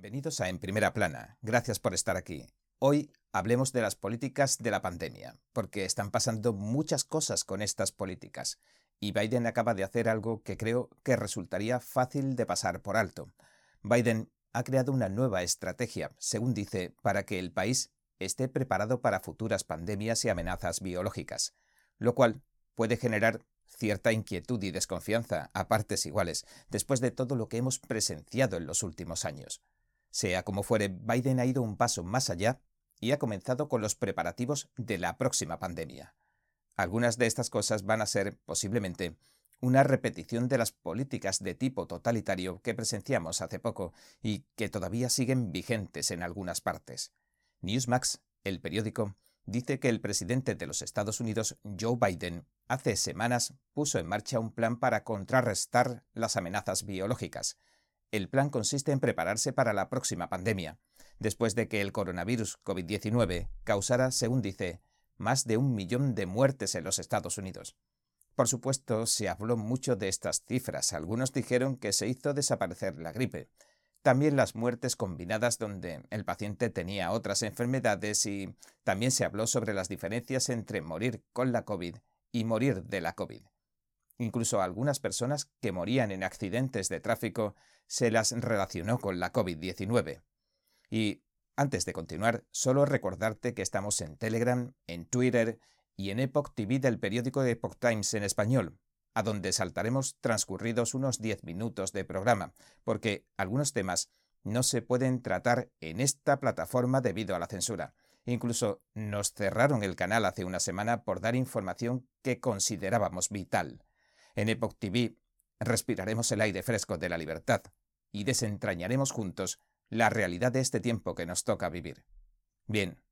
Bienvenidos a En Primera Plana. Gracias por estar aquí. Hoy hablemos de las políticas de la pandemia, porque están pasando muchas cosas con estas políticas, y Biden acaba de hacer algo que creo que resultaría fácil de pasar por alto. Biden ha creado una nueva estrategia, según dice, para que el país esté preparado para futuras pandemias y amenazas biológicas, lo cual puede generar cierta inquietud y desconfianza a partes iguales, después de todo lo que hemos presenciado en los últimos años. Sea como fuere, Biden ha ido un paso más allá y ha comenzado con los preparativos de la próxima pandemia. Algunas de estas cosas van a ser, posiblemente, una repetición de las políticas de tipo totalitario que presenciamos hace poco y que todavía siguen vigentes en algunas partes. Newsmax, el periódico, dice que el presidente de los Estados Unidos, Joe Biden, hace semanas puso en marcha un plan para contrarrestar las amenazas biológicas. El plan consiste en prepararse para la próxima pandemia, después de que el coronavirus COVID-19 causara, según dice, más de un millón de muertes en los Estados Unidos. Por supuesto, se habló mucho de estas cifras. Algunos dijeron que se hizo desaparecer la gripe, también las muertes combinadas donde el paciente tenía otras enfermedades y también se habló sobre las diferencias entre morir con la COVID y morir de la COVID. Incluso algunas personas que morían en accidentes de tráfico se las relacionó con la COVID-19. Y antes de continuar, solo recordarte que estamos en Telegram, en Twitter y en Epoch TV del periódico Epoch Times en español, a donde saltaremos transcurridos unos 10 minutos de programa, porque algunos temas no se pueden tratar en esta plataforma debido a la censura. Incluso nos cerraron el canal hace una semana por dar información que considerábamos vital. En Epoch TV respiraremos el aire fresco de la libertad y desentrañaremos juntos la realidad de este tiempo que nos toca vivir. Bien,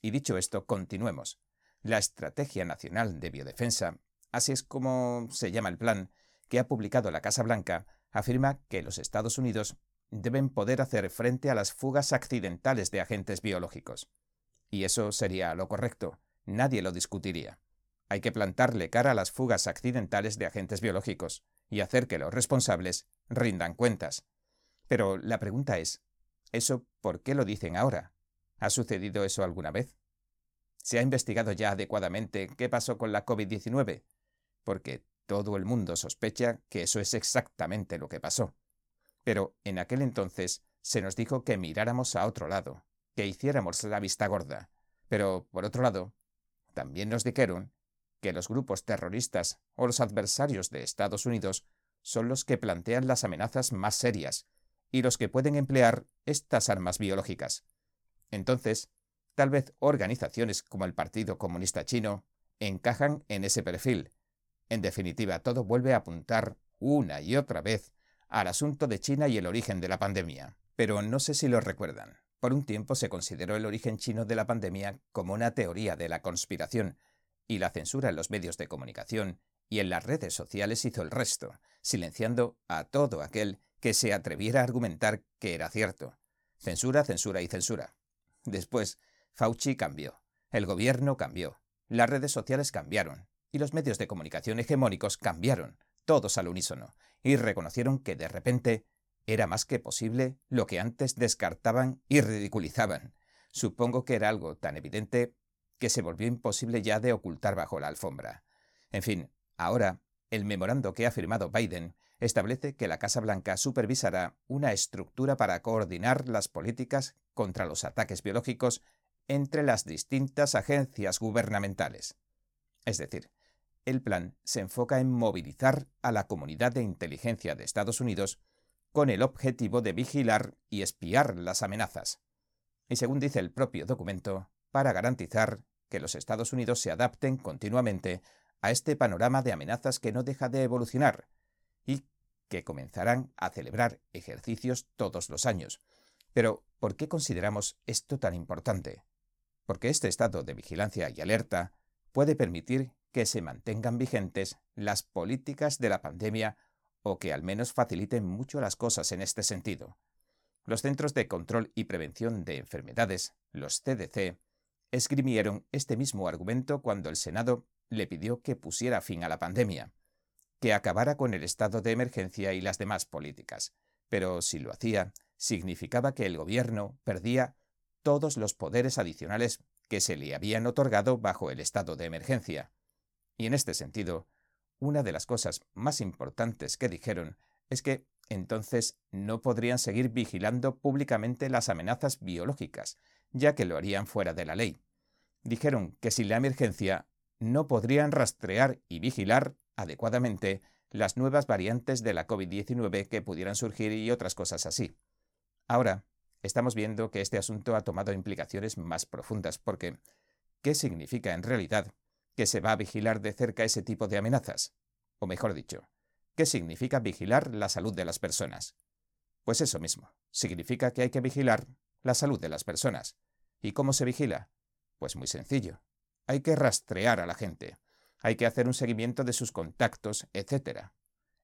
y dicho esto, continuemos. La Estrategia Nacional de Biodefensa así es como se llama el plan, que ha publicado la Casa Blanca, afirma que los Estados Unidos deben poder hacer frente a las fugas accidentales de agentes biológicos. Y eso sería lo correcto, nadie lo discutiría. Hay que plantarle cara a las fugas accidentales de agentes biológicos y hacer que los responsables rindan cuentas. Pero la pregunta es, ¿eso por qué lo dicen ahora? ¿Ha sucedido eso alguna vez? ¿Se ha investigado ya adecuadamente qué pasó con la COVID-19? porque todo el mundo sospecha que eso es exactamente lo que pasó. Pero en aquel entonces se nos dijo que miráramos a otro lado, que hiciéramos la vista gorda. Pero, por otro lado, también nos dijeron que los grupos terroristas o los adversarios de Estados Unidos son los que plantean las amenazas más serias y los que pueden emplear estas armas biológicas. Entonces, tal vez organizaciones como el Partido Comunista Chino encajan en ese perfil, en definitiva, todo vuelve a apuntar una y otra vez al asunto de China y el origen de la pandemia. Pero no sé si lo recuerdan. Por un tiempo se consideró el origen chino de la pandemia como una teoría de la conspiración, y la censura en los medios de comunicación y en las redes sociales hizo el resto, silenciando a todo aquel que se atreviera a argumentar que era cierto. Censura, censura y censura. Después, Fauci cambió, el gobierno cambió, las redes sociales cambiaron, y los medios de comunicación hegemónicos cambiaron, todos al unísono, y reconocieron que de repente era más que posible lo que antes descartaban y ridiculizaban. Supongo que era algo tan evidente que se volvió imposible ya de ocultar bajo la alfombra. En fin, ahora, el memorando que ha firmado Biden establece que la Casa Blanca supervisará una estructura para coordinar las políticas contra los ataques biológicos entre las distintas agencias gubernamentales. Es decir, el plan se enfoca en movilizar a la comunidad de inteligencia de Estados Unidos con el objetivo de vigilar y espiar las amenazas. Y según dice el propio documento, para garantizar que los Estados Unidos se adapten continuamente a este panorama de amenazas que no deja de evolucionar y que comenzarán a celebrar ejercicios todos los años. Pero, ¿por qué consideramos esto tan importante? Porque este estado de vigilancia y alerta puede permitir que se mantengan vigentes las políticas de la pandemia o que al menos faciliten mucho las cosas en este sentido. Los Centros de Control y Prevención de Enfermedades, los CDC, esgrimieron este mismo argumento cuando el Senado le pidió que pusiera fin a la pandemia, que acabara con el estado de emergencia y las demás políticas. Pero si lo hacía, significaba que el gobierno perdía todos los poderes adicionales que se le habían otorgado bajo el estado de emergencia. Y en este sentido, una de las cosas más importantes que dijeron es que entonces no podrían seguir vigilando públicamente las amenazas biológicas, ya que lo harían fuera de la ley. Dijeron que sin la emergencia no podrían rastrear y vigilar adecuadamente las nuevas variantes de la COVID-19 que pudieran surgir y otras cosas así. Ahora, estamos viendo que este asunto ha tomado implicaciones más profundas porque ¿qué significa en realidad que se va a vigilar de cerca ese tipo de amenazas? O mejor dicho, ¿Qué significa vigilar la salud de las personas? Pues eso mismo, significa que hay que vigilar la salud de las personas. ¿Y cómo se vigila? Pues muy sencillo. Hay que rastrear a la gente. Hay que hacer un seguimiento de sus contactos, etc.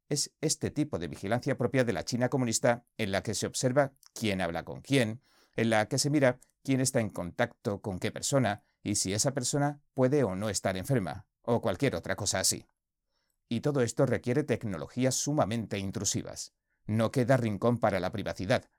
Es este tipo de vigilancia propia de la China comunista en la que se observa quién habla con quién, en la que se mira quién está en contacto con qué persona y si esa persona puede o no estar enferma, o cualquier otra cosa así. Y todo esto requiere tecnologías sumamente intrusivas. No queda rincón para la privacidad.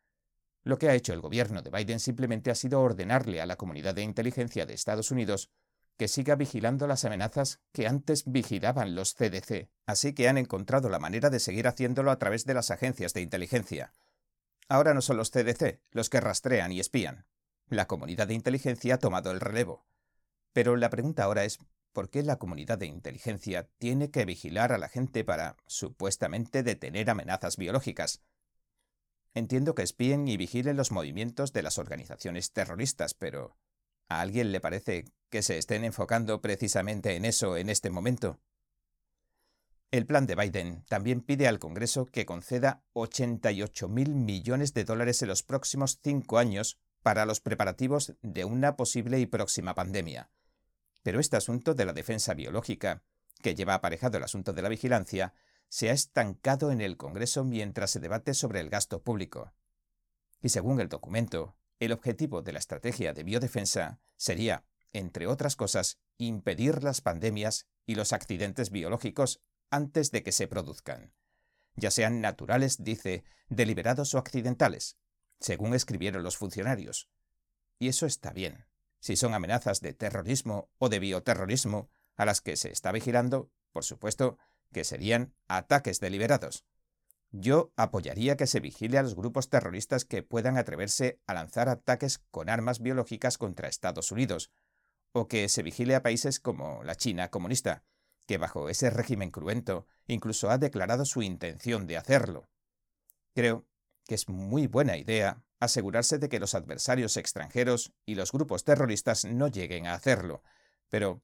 Lo que ha hecho el gobierno de Biden simplemente ha sido ordenarle a la comunidad de inteligencia de Estados Unidos que siga vigilando las amenazas que antes vigilaban los CDC. Así que han encontrado la manera de seguir haciéndolo a través de las agencias de inteligencia. Ahora no son los CDC los que rastrean y espían. La comunidad de inteligencia ha tomado el relevo. Pero la pregunta ahora es, ¿por qué la comunidad de inteligencia tiene que vigilar a la gente para, supuestamente, detener amenazas biológicas? Entiendo que espíen y vigilen los movimientos de las organizaciones terroristas, pero ¿a alguien le parece que se estén enfocando precisamente en eso en este momento? El plan de Biden también pide al Congreso que conceda 88.000 millones de dólares en los próximos cinco años para los preparativos de una posible y próxima pandemia. Pero este asunto de la defensa biológica, que lleva aparejado el asunto de la vigilancia, se ha estancado en el Congreso mientras se debate sobre el gasto público. Y según el documento, el objetivo de la estrategia de biodefensa sería, entre otras cosas, impedir las pandemias y los accidentes biológicos antes de que se produzcan, ya sean naturales, dice, deliberados o accidentales, según escribieron los funcionarios. Y eso está bien si son amenazas de terrorismo o de bioterrorismo a las que se está vigilando, por supuesto, que serían ataques deliberados. Yo apoyaría que se vigile a los grupos terroristas que puedan atreverse a lanzar ataques con armas biológicas contra Estados Unidos, o que se vigile a países como la China comunista, que bajo ese régimen cruento incluso ha declarado su intención de hacerlo. Creo que es muy buena idea asegurarse de que los adversarios extranjeros y los grupos terroristas no lleguen a hacerlo. Pero,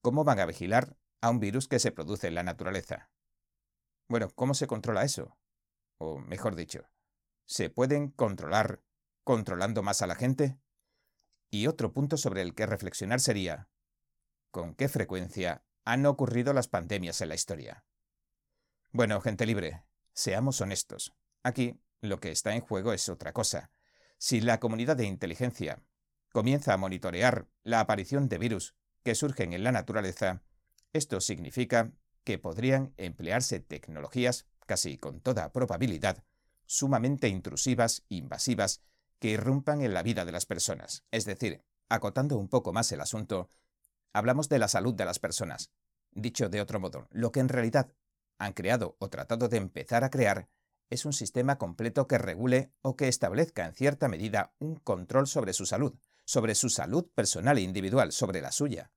¿cómo van a vigilar a un virus que se produce en la naturaleza? Bueno, ¿cómo se controla eso? O mejor dicho, ¿se pueden controlar controlando más a la gente? Y otro punto sobre el que reflexionar sería, ¿con qué frecuencia han ocurrido las pandemias en la historia? Bueno, gente libre, seamos honestos. Aquí lo que está en juego es otra cosa. Si la comunidad de inteligencia comienza a monitorear la aparición de virus que surgen en la naturaleza, esto significa que podrían emplearse tecnologías, casi con toda probabilidad, sumamente intrusivas, invasivas, que irrumpan en la vida de las personas. Es decir, acotando un poco más el asunto, hablamos de la salud de las personas. Dicho de otro modo, lo que en realidad han creado o tratado de empezar a crear es un sistema completo que regule o que establezca en cierta medida un control sobre su salud, sobre su salud personal e individual, sobre la suya.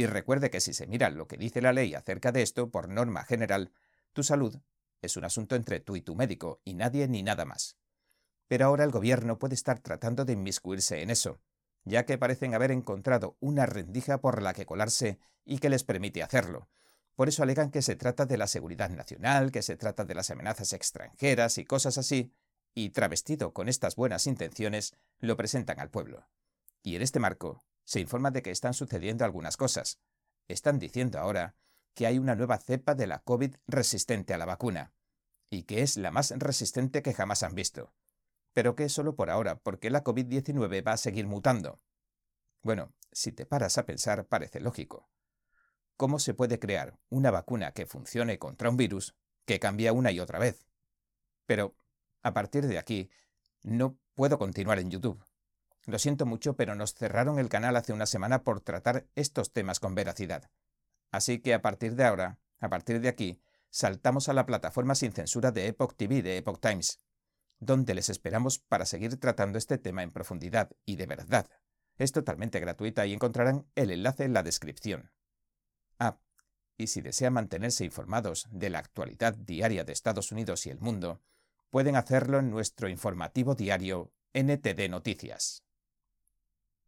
Y recuerde que si se mira lo que dice la ley acerca de esto, por norma general, tu salud es un asunto entre tú y tu médico, y nadie ni nada más. Pero ahora el gobierno puede estar tratando de inmiscuirse en eso, ya que parecen haber encontrado una rendija por la que colarse y que les permite hacerlo, por eso alegan que se trata de la seguridad nacional, que se trata de las amenazas extranjeras y cosas así, y travestido con estas buenas intenciones, lo presentan al pueblo. Y en este marco, se informa de que están sucediendo algunas cosas. Están diciendo ahora que hay una nueva cepa de la COVID resistente a la vacuna, y que es la más resistente que jamás han visto. Pero que es solo por ahora, porque la COVID-19 va a seguir mutando. Bueno, si te paras a pensar, parece lógico cómo se puede crear una vacuna que funcione contra un virus que cambia una y otra vez. Pero, A partir de aquí, no puedo continuar en YouTube. Lo siento mucho, pero nos cerraron el canal hace una semana por tratar estos temas con veracidad. Así que a partir de ahora, a partir de aquí, saltamos a la plataforma sin censura de Epoch TV de Epoch Times, donde les esperamos para seguir tratando este tema en profundidad y de verdad. Es totalmente gratuita y encontrarán el enlace en la descripción. Ah, y si desean mantenerse informados de la actualidad diaria de Estados Unidos y el mundo, pueden hacerlo en nuestro informativo diario NTD Noticias.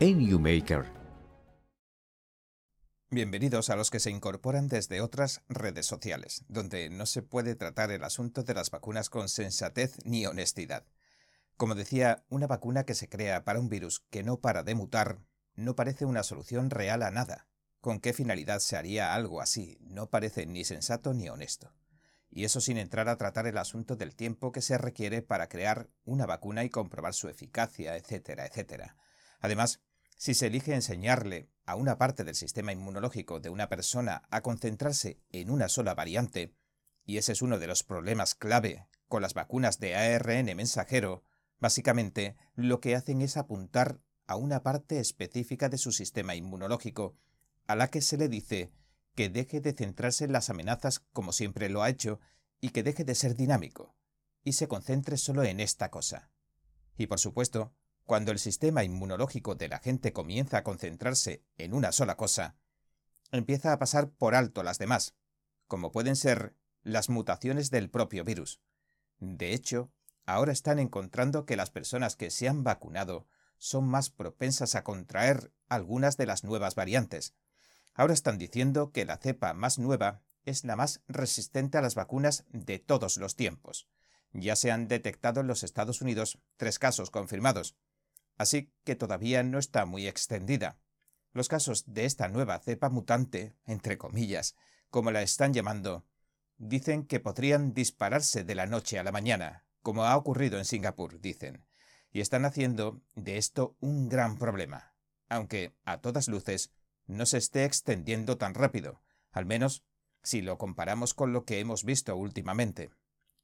en YouMaker. Bienvenidos a los que se incorporan desde otras redes sociales, donde no se puede tratar el asunto de las vacunas con sensatez ni honestidad. Como decía, una vacuna que se crea para un virus que no para de mutar no parece una solución real a nada. ¿Con qué finalidad se haría algo así? No parece ni sensato ni honesto. Y eso sin entrar a tratar el asunto del tiempo que se requiere para crear una vacuna y comprobar su eficacia, etcétera, etcétera. Además, si se elige enseñarle a una parte del sistema inmunológico de una persona a concentrarse en una sola variante, y ese es uno de los problemas clave con las vacunas de ARN mensajero, básicamente lo que hacen es apuntar a una parte específica de su sistema inmunológico, a la que se le dice que deje de centrarse en las amenazas como siempre lo ha hecho y que deje de ser dinámico, y se concentre solo en esta cosa. Y por supuesto, cuando el sistema inmunológico de la gente comienza a concentrarse en una sola cosa, empieza a pasar por alto las demás, como pueden ser las mutaciones del propio virus. De hecho, ahora están encontrando que las personas que se han vacunado son más propensas a contraer algunas de las nuevas variantes. Ahora están diciendo que la cepa más nueva es la más resistente a las vacunas de todos los tiempos. Ya se han detectado en los Estados Unidos tres casos confirmados, así que todavía no está muy extendida. Los casos de esta nueva cepa mutante, entre comillas, como la están llamando, dicen que podrían dispararse de la noche a la mañana, como ha ocurrido en Singapur, dicen, y están haciendo de esto un gran problema, aunque, a todas luces, no se esté extendiendo tan rápido, al menos si lo comparamos con lo que hemos visto últimamente.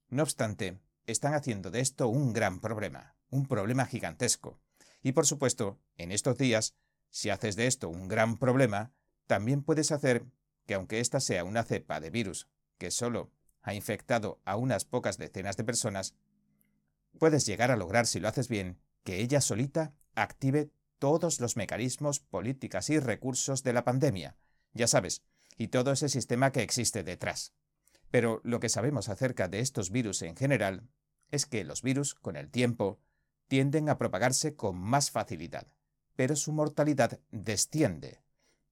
No obstante, están haciendo de esto un gran problema, un problema gigantesco, y por supuesto, en estos días, si haces de esto un gran problema, también puedes hacer que aunque esta sea una cepa de virus que solo ha infectado a unas pocas decenas de personas, puedes llegar a lograr, si lo haces bien, que ella solita active todos los mecanismos, políticas y recursos de la pandemia, ya sabes, y todo ese sistema que existe detrás. Pero lo que sabemos acerca de estos virus en general es que los virus, con el tiempo, tienden a propagarse con más facilidad, pero su mortalidad desciende.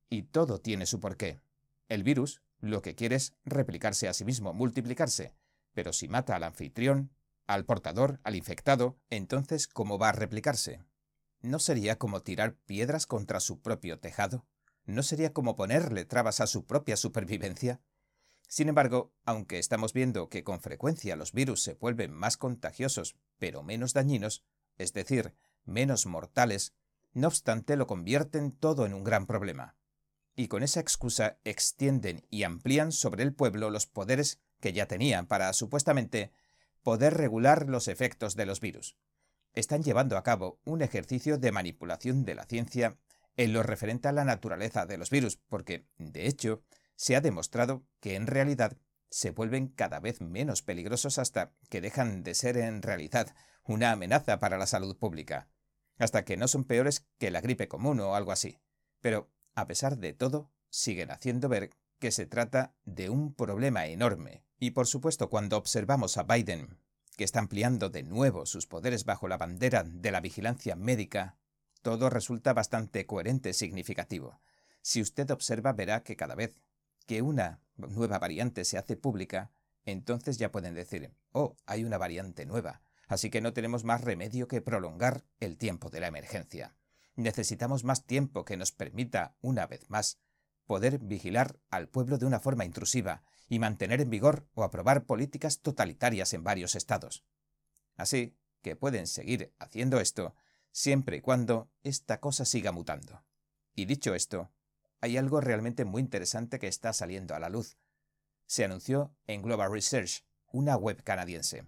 Y todo tiene su porqué. El virus lo que quiere es replicarse a sí mismo, multiplicarse, pero si mata al anfitrión, al portador, al infectado, entonces ¿cómo va a replicarse? ¿No sería como tirar piedras contra su propio tejado? ¿No sería como ponerle trabas a su propia supervivencia? Sin embargo, aunque estamos viendo que con frecuencia los virus se vuelven más contagiosos, pero menos dañinos, es decir, menos mortales, no obstante lo convierten todo en un gran problema. Y con esa excusa extienden y amplían sobre el pueblo los poderes que ya tenían para, supuestamente, poder regular los efectos de los virus. Están llevando a cabo un ejercicio de manipulación de la ciencia en lo referente a la naturaleza de los virus, porque, de hecho, se ha demostrado que en realidad se vuelven cada vez menos peligrosos hasta que dejan de ser en realidad una amenaza para la salud pública, hasta que no son peores que la gripe común o algo así. Pero, a pesar de todo, siguen haciendo ver que se trata de un problema enorme. Y por supuesto, cuando observamos a Biden, que está ampliando de nuevo sus poderes bajo la bandera de la vigilancia médica, todo resulta bastante coherente y significativo. Si usted observa, verá que cada vez que una nueva variante se hace pública, entonces ya pueden decir, oh, hay una variante nueva, Así que no tenemos más remedio que prolongar el tiempo de la emergencia. Necesitamos más tiempo que nos permita, una vez más, poder vigilar al pueblo de una forma intrusiva y mantener en vigor o aprobar políticas totalitarias en varios estados. Así que pueden seguir haciendo esto siempre y cuando esta cosa siga mutando. Y dicho esto, hay algo realmente muy interesante que está saliendo a la luz. Se anunció en Global Research, una web canadiense.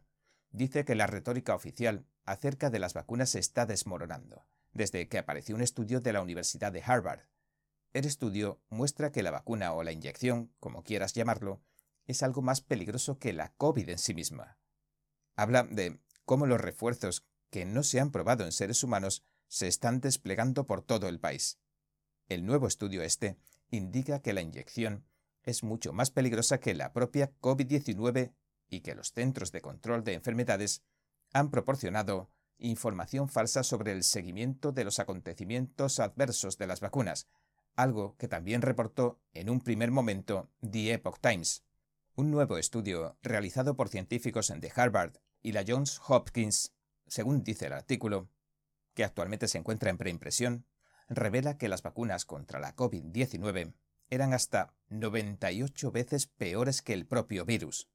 Dice que la retórica oficial acerca de las vacunas se está desmoronando, desde que apareció un estudio de la Universidad de Harvard, el estudio muestra que la vacuna o la inyección, como quieras llamarlo, es algo más peligroso que la COVID en sí misma. Habla de cómo los refuerzos que no se han probado en seres humanos se están desplegando por todo el país. El nuevo estudio este indica que la inyección es mucho más peligrosa que la propia COVID-19 y que los Centros de Control de Enfermedades han proporcionado información falsa sobre el seguimiento de los acontecimientos adversos de las vacunas, algo que también reportó en un primer momento The Epoch Times. Un nuevo estudio realizado por científicos de Harvard y la Johns Hopkins, según dice el artículo, que actualmente se encuentra en preimpresión, revela que las vacunas contra la COVID-19 eran hasta 98 veces peores que el propio virus.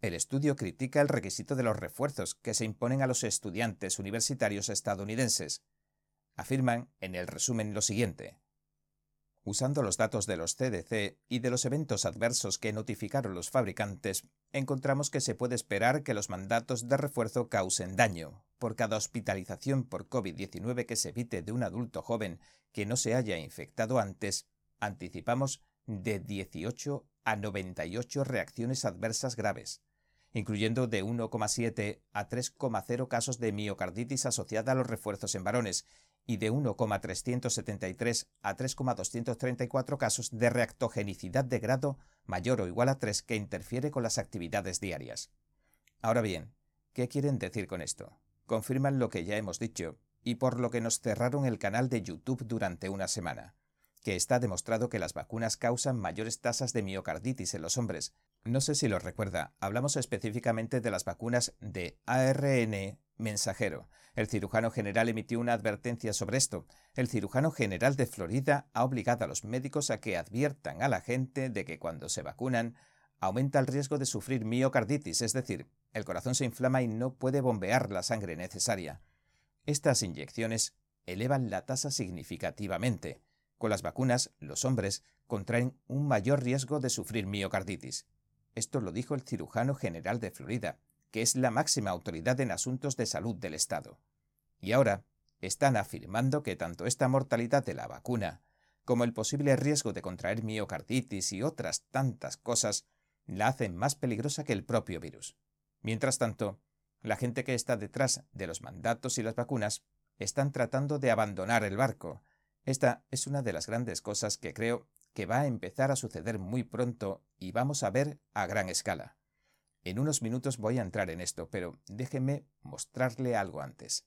El estudio critica el requisito de los refuerzos que se imponen a los estudiantes universitarios estadounidenses. Afirman en el resumen lo siguiente. Usando los datos de los CDC y de los eventos adversos que notificaron los fabricantes, encontramos que se puede esperar que los mandatos de refuerzo causen daño. Por cada hospitalización por COVID-19 que se evite de un adulto joven que no se haya infectado antes, anticipamos de 18 a 98 reacciones adversas graves, incluyendo de 1,7 a 3,0 casos de miocarditis asociada a los refuerzos en varones y de 1,373 a 3,234 casos de reactogenicidad de grado mayor o igual a 3 que interfiere con las actividades diarias. Ahora bien, ¿qué quieren decir con esto? Confirman lo que ya hemos dicho y por lo que nos cerraron el canal de YouTube durante una semana, que está demostrado que las vacunas causan mayores tasas de miocarditis en los hombres. No sé si lo recuerda, hablamos específicamente de las vacunas de ARN mensajero. El cirujano general emitió una advertencia sobre esto. El cirujano general de Florida ha obligado a los médicos a que adviertan a la gente de que cuando se vacunan aumenta el riesgo de sufrir miocarditis, es decir, el corazón se inflama y no puede bombear la sangre necesaria. Estas inyecciones elevan la tasa significativamente. Con las vacunas, los hombres contraen un mayor riesgo de sufrir miocarditis. Esto lo dijo el cirujano general de Florida, que es la máxima autoridad en asuntos de salud del Estado. Y ahora están afirmando que tanto esta mortalidad de la vacuna como el posible riesgo de contraer miocarditis y otras tantas cosas la hacen más peligrosa que el propio virus. Mientras tanto, la gente que está detrás de los mandatos y las vacunas están tratando de abandonar el barco. Esta es una de las grandes cosas que creo que va a empezar a suceder muy pronto y vamos a ver a gran escala. En unos minutos voy a entrar en esto, pero déjeme mostrarle algo antes.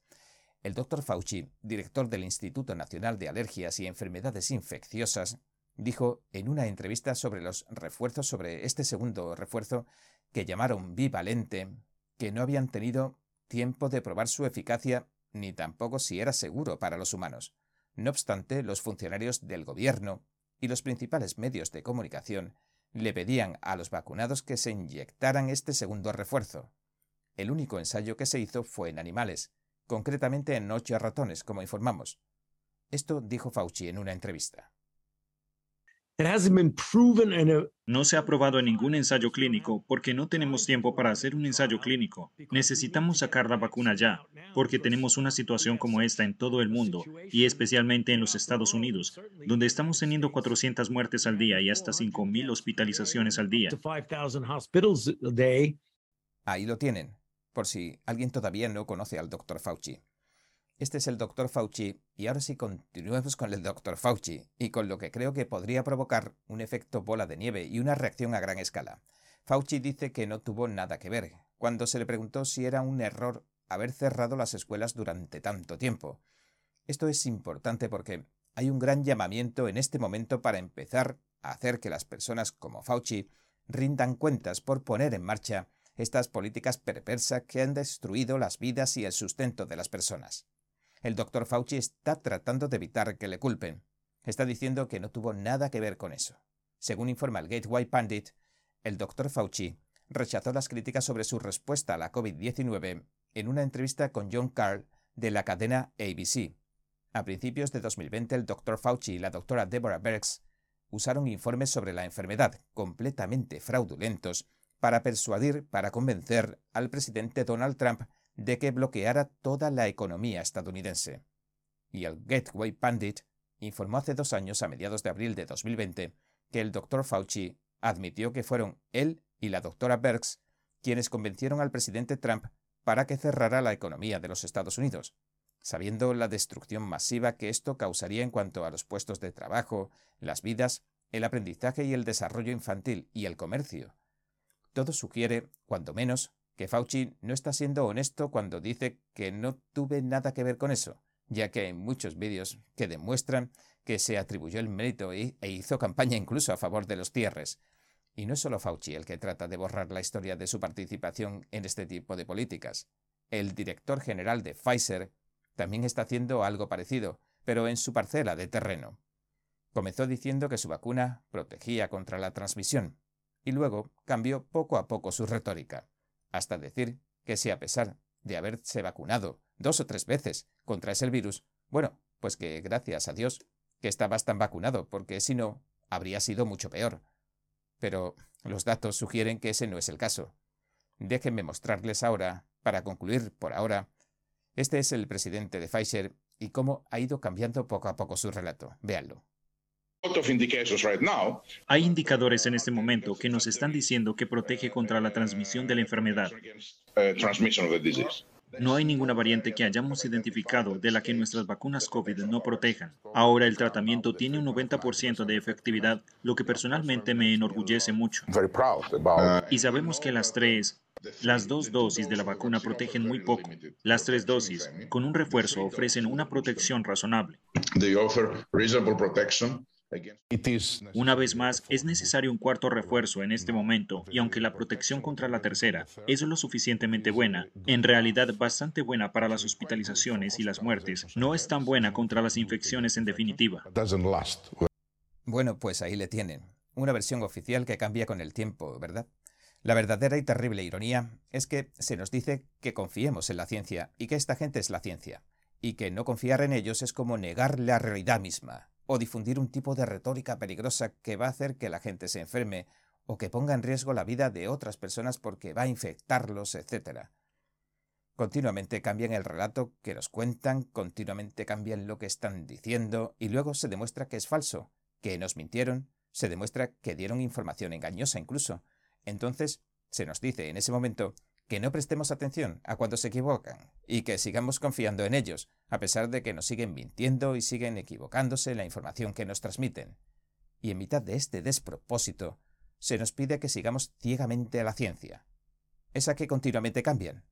El doctor Fauci, director del Instituto Nacional de Alergias y Enfermedades Infecciosas, dijo en una entrevista sobre los refuerzos, sobre este segundo refuerzo, que llamaron bivalente, que no habían tenido tiempo de probar su eficacia ni tampoco si era seguro para los humanos. No obstante, los funcionarios del gobierno y los principales medios de comunicación le pedían a los vacunados que se inyectaran este segundo refuerzo. El único ensayo que se hizo fue en animales, concretamente en ocho ratones, como informamos. Esto dijo Fauci en una entrevista. No se ha probado en ningún ensayo clínico porque no tenemos tiempo para hacer un ensayo clínico. Necesitamos sacar la vacuna ya, porque tenemos una situación como esta en todo el mundo y especialmente en los Estados Unidos, donde estamos teniendo 400 muertes al día y hasta 5.000 hospitalizaciones al día. Ahí lo tienen, por si alguien todavía no conoce al Dr. Fauci. Este es el Dr. Fauci y ahora sí continuemos con el Dr. Fauci y con lo que creo que podría provocar un efecto bola de nieve y una reacción a gran escala. Fauci dice que no tuvo nada que ver cuando se le preguntó si era un error haber cerrado las escuelas durante tanto tiempo. Esto es importante porque hay un gran llamamiento en este momento para empezar a hacer que las personas como Fauci rindan cuentas por poner en marcha estas políticas perversas que han destruido las vidas y el sustento de las personas. El doctor Fauci está tratando de evitar que le culpen. Está diciendo que no tuvo nada que ver con eso. Según informa el Gateway Pandit, el doctor Fauci rechazó las críticas sobre su respuesta a la COVID-19 en una entrevista con John Carl de la cadena ABC. A principios de 2020, el doctor Fauci y la doctora Deborah Bergs usaron informes sobre la enfermedad completamente fraudulentos para persuadir, para convencer al presidente Donald Trump de que bloqueara toda la economía estadounidense. Y el Gateway Pandit informó hace dos años, a mediados de abril de 2020, que el doctor Fauci admitió que fueron él y la doctora Bergs quienes convencieron al presidente Trump para que cerrara la economía de los Estados Unidos, sabiendo la destrucción masiva que esto causaría en cuanto a los puestos de trabajo, las vidas, el aprendizaje y el desarrollo infantil y el comercio. Todo sugiere, cuando menos, que Fauci no está siendo honesto cuando dice que no tuve nada que ver con eso, ya que hay muchos vídeos que demuestran que se atribuyó el mérito e hizo campaña incluso a favor de los tierres. Y no es solo Fauci el que trata de borrar la historia de su participación en este tipo de políticas. El director general de Pfizer también está haciendo algo parecido, pero en su parcela de terreno. Comenzó diciendo que su vacuna protegía contra la transmisión, y luego cambió poco a poco su retórica, hasta decir que si a pesar de haberse vacunado dos o tres veces contra ese virus, bueno, pues que gracias a Dios que estabas tan vacunado, porque si no, habría sido mucho peor. Pero los datos sugieren que ese no es el caso. Déjenme mostrarles ahora, para concluir por ahora, este es el presidente de Pfizer y cómo ha ido cambiando poco a poco su relato. Véanlo. Hay indicadores en este momento que nos están diciendo que protege contra la transmisión de la enfermedad. No hay ninguna variante que hayamos identificado de la que nuestras vacunas COVID no protejan. Ahora el tratamiento tiene un 90% de efectividad, lo que personalmente me enorgullece mucho. Y sabemos que las tres, las dos dosis de la vacuna protegen muy poco. Las tres dosis, con un refuerzo, ofrecen una protección razonable. Una vez más, es necesario un cuarto refuerzo en este momento y aunque la protección contra la tercera es lo suficientemente buena, en realidad bastante buena para las hospitalizaciones y las muertes, no es tan buena contra las infecciones en definitiva. Bueno, pues ahí le tienen. Una versión oficial que cambia con el tiempo, ¿verdad? La verdadera y terrible ironía es que se nos dice que confiemos en la ciencia y que esta gente es la ciencia, y que no confiar en ellos es como negar la realidad misma, o difundir un tipo de retórica peligrosa que va a hacer que la gente se enferme o que ponga en riesgo la vida de otras personas porque va a infectarlos, etc. Continuamente cambian el relato que nos cuentan, continuamente cambian lo que están diciendo y luego se demuestra que es falso, que nos mintieron, se demuestra que dieron información engañosa incluso. Entonces, se nos dice en ese momento que no prestemos atención a cuando se equivocan y que sigamos confiando en ellos, a pesar de que nos siguen mintiendo y siguen equivocándose en la información que nos transmiten. Y en mitad de este despropósito, se nos pide que sigamos ciegamente a la ciencia. Esa que continuamente cambian.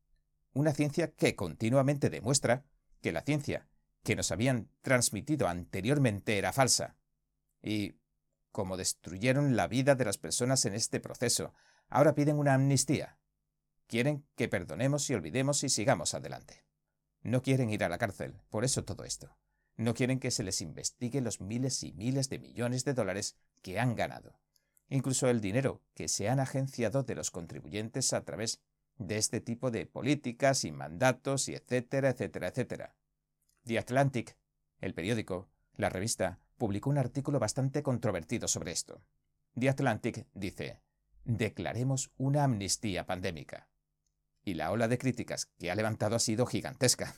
Una ciencia que continuamente demuestra que la ciencia que nos habían transmitido anteriormente era falsa. Y, como destruyeron la vida de las personas en este proceso, ahora piden una amnistía Quieren que perdonemos y olvidemos y sigamos adelante. No quieren ir a la cárcel, por eso todo esto. No quieren que se les investigue los miles y miles de millones de dólares que han ganado. Incluso el dinero que se han agenciado de los contribuyentes a través de este tipo de políticas y mandatos y etcétera, etcétera, etcétera. The Atlantic, el periódico, la revista, publicó un artículo bastante controvertido sobre esto. The Atlantic dice, declaremos una amnistía pandémica. Y la ola de críticas que ha levantado ha sido gigantesca.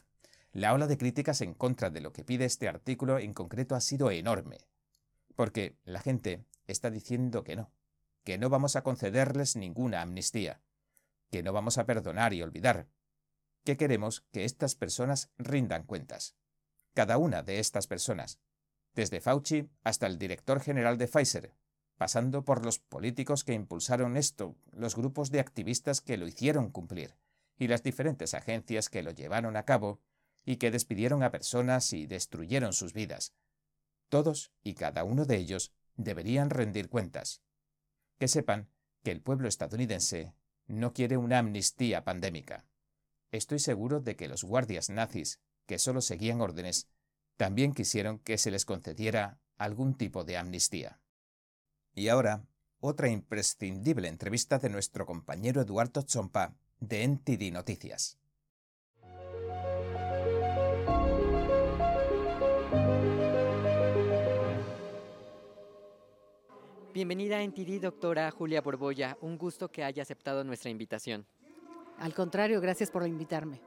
La ola de críticas en contra de lo que pide este artículo en concreto ha sido enorme. Porque la gente está diciendo que no, que no vamos a concederles ninguna amnistía, que no vamos a perdonar y olvidar, que queremos que estas personas rindan cuentas. Cada una de estas personas, desde Fauci hasta el director general de Pfizer, pasando por los políticos que impulsaron esto, los grupos de activistas que lo hicieron cumplir, y las diferentes agencias que lo llevaron a cabo, y que despidieron a personas y destruyeron sus vidas. Todos y cada uno de ellos deberían rendir cuentas. Que sepan que el pueblo estadounidense no quiere una amnistía pandémica. Estoy seguro de que los guardias nazis, que solo seguían órdenes, también quisieron que se les concediera algún tipo de amnistía. Y ahora, otra imprescindible entrevista de nuestro compañero Eduardo Chompa de NTD Noticias. Bienvenida a NTD, doctora Julia Borboya. Un gusto que haya aceptado nuestra invitación. Al contrario, gracias por invitarme.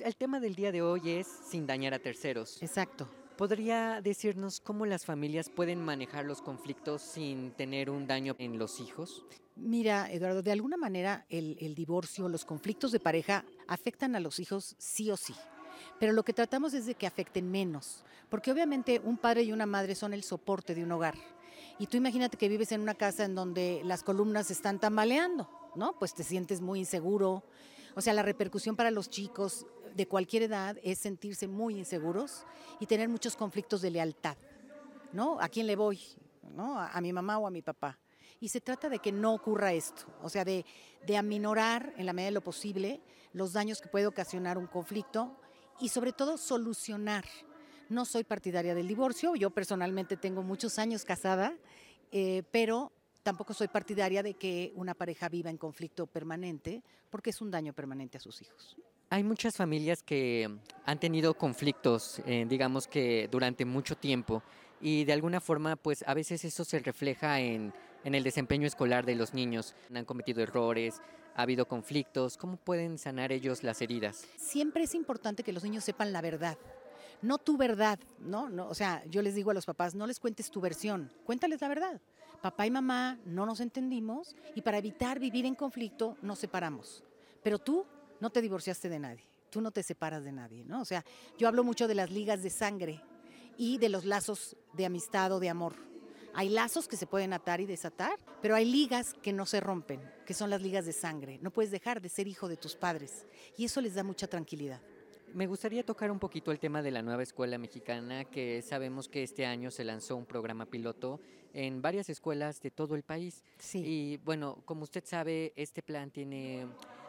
El tema del día de hoy es sin dañar a terceros. Exacto. ¿Podría decirnos cómo las familias pueden manejar los conflictos sin tener un daño en los hijos? Mira, Eduardo, de alguna manera el, divorcio, los conflictos de pareja afectan a los hijos sí o sí. Pero lo que tratamos es de que afecten menos, porque obviamente un padre y una madre son el soporte de un hogar. Y tú imagínate que vives en una casa en donde las columnas están tambaleando, ¿no? Pues te sientes muy inseguro. O sea, la repercusión para los chicos de cualquier edad es sentirse muy inseguros y tener muchos conflictos de lealtad, ¿no? ¿A quién le voy? ¿No? A, mi mamá o a mi papá. Y se trata de que no ocurra esto, o sea, de, de aminorar en la medida de lo posible los daños que puede ocasionar un conflicto y sobre todo solucionar no soy partidaria del divorcio, yo personalmente tengo muchos años casada, eh, pero tampoco soy partidaria de que una pareja viva en conflicto permanente, porque es un daño permanente a sus hijos. Hay muchas familias que han tenido conflictos, eh, digamos que durante mucho tiempo, y de alguna forma, pues a veces eso se refleja en, en el desempeño escolar de los niños. Han cometido errores, ha habido conflictos. ¿Cómo pueden sanar ellos las heridas? Siempre es importante que los niños sepan la verdad no tu verdad, ¿no? ¿no? O sea, yo les digo a los papás, no les cuentes tu versión, cuéntales la verdad. Papá y mamá no nos entendimos y para evitar vivir en conflicto nos separamos. Pero tú no te divorciaste de nadie, tú no te separas de nadie, ¿no? O sea, yo hablo mucho de las ligas de sangre y de los lazos de amistad o de amor. Hay lazos que se pueden atar y desatar, pero hay ligas que no se rompen, que son las ligas de sangre. No puedes dejar de ser hijo de tus padres y eso les da mucha tranquilidad. Me gustaría tocar un poquito el tema de la nueva escuela mexicana, que sabemos que este año se lanzó un programa piloto en varias escuelas de todo el país. Sí. Y bueno, como usted sabe, este plan tiene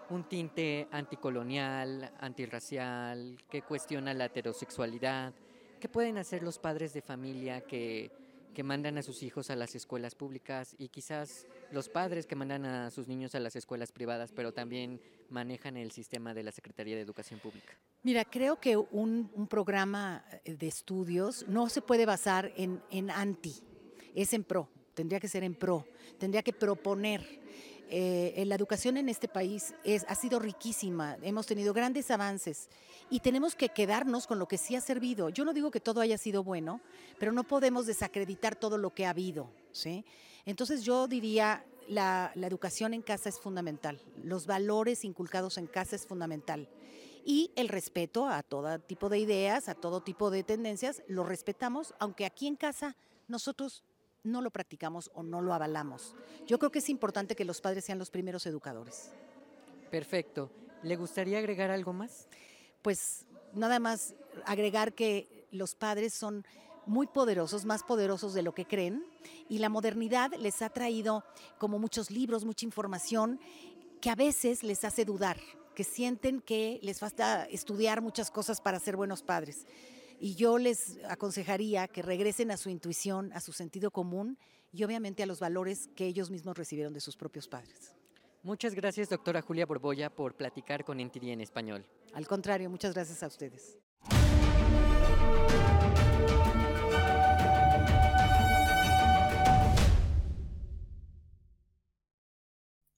un tinte anticolonial, antirracial, que cuestiona la heterosexualidad. ¿Qué pueden hacer los padres de familia que que mandan a sus hijos a las escuelas públicas y quizás los padres que mandan a sus niños a las escuelas privadas, pero también manejan el sistema de la Secretaría de Educación Pública? Mira, creo que un, programa de estudios no se puede basar en, en anti, es en pro, tendría que ser en pro, tendría que proponer eh, la educación en este país ha sido riquísima, hemos tenido grandes avances y tenemos que quedarnos con lo que sí ha servido. Yo no digo que todo haya sido bueno, pero no podemos desacreditar todo lo que ha habido. ¿sí? Entonces yo diría, la, la educación en casa es fundamental, los valores inculcados en casa es fundamental y el respeto a todo tipo de ideas, a todo tipo de tendencias, lo respetamos, aunque aquí en casa nosotros no lo practicamos o no lo avalamos. Yo creo que es importante que los padres sean los primeros educadores. Perfecto. ¿Le gustaría agregar algo más? Pues nada más agregar que los padres son muy poderosos, más poderosos de lo que creen, y la modernidad les ha traído como muchos libros, mucha información que a veces les hace dudar, que sienten que les falta estudiar muchas cosas para ser buenos padres. Y yo les aconsejaría que regresen a su intuición, a su sentido común y obviamente a los valores que ellos mismos recibieron de sus propios padres. Muchas gracias, doctora Julia Borboya, por platicar con NTD en español. Al contrario, muchas gracias a ustedes.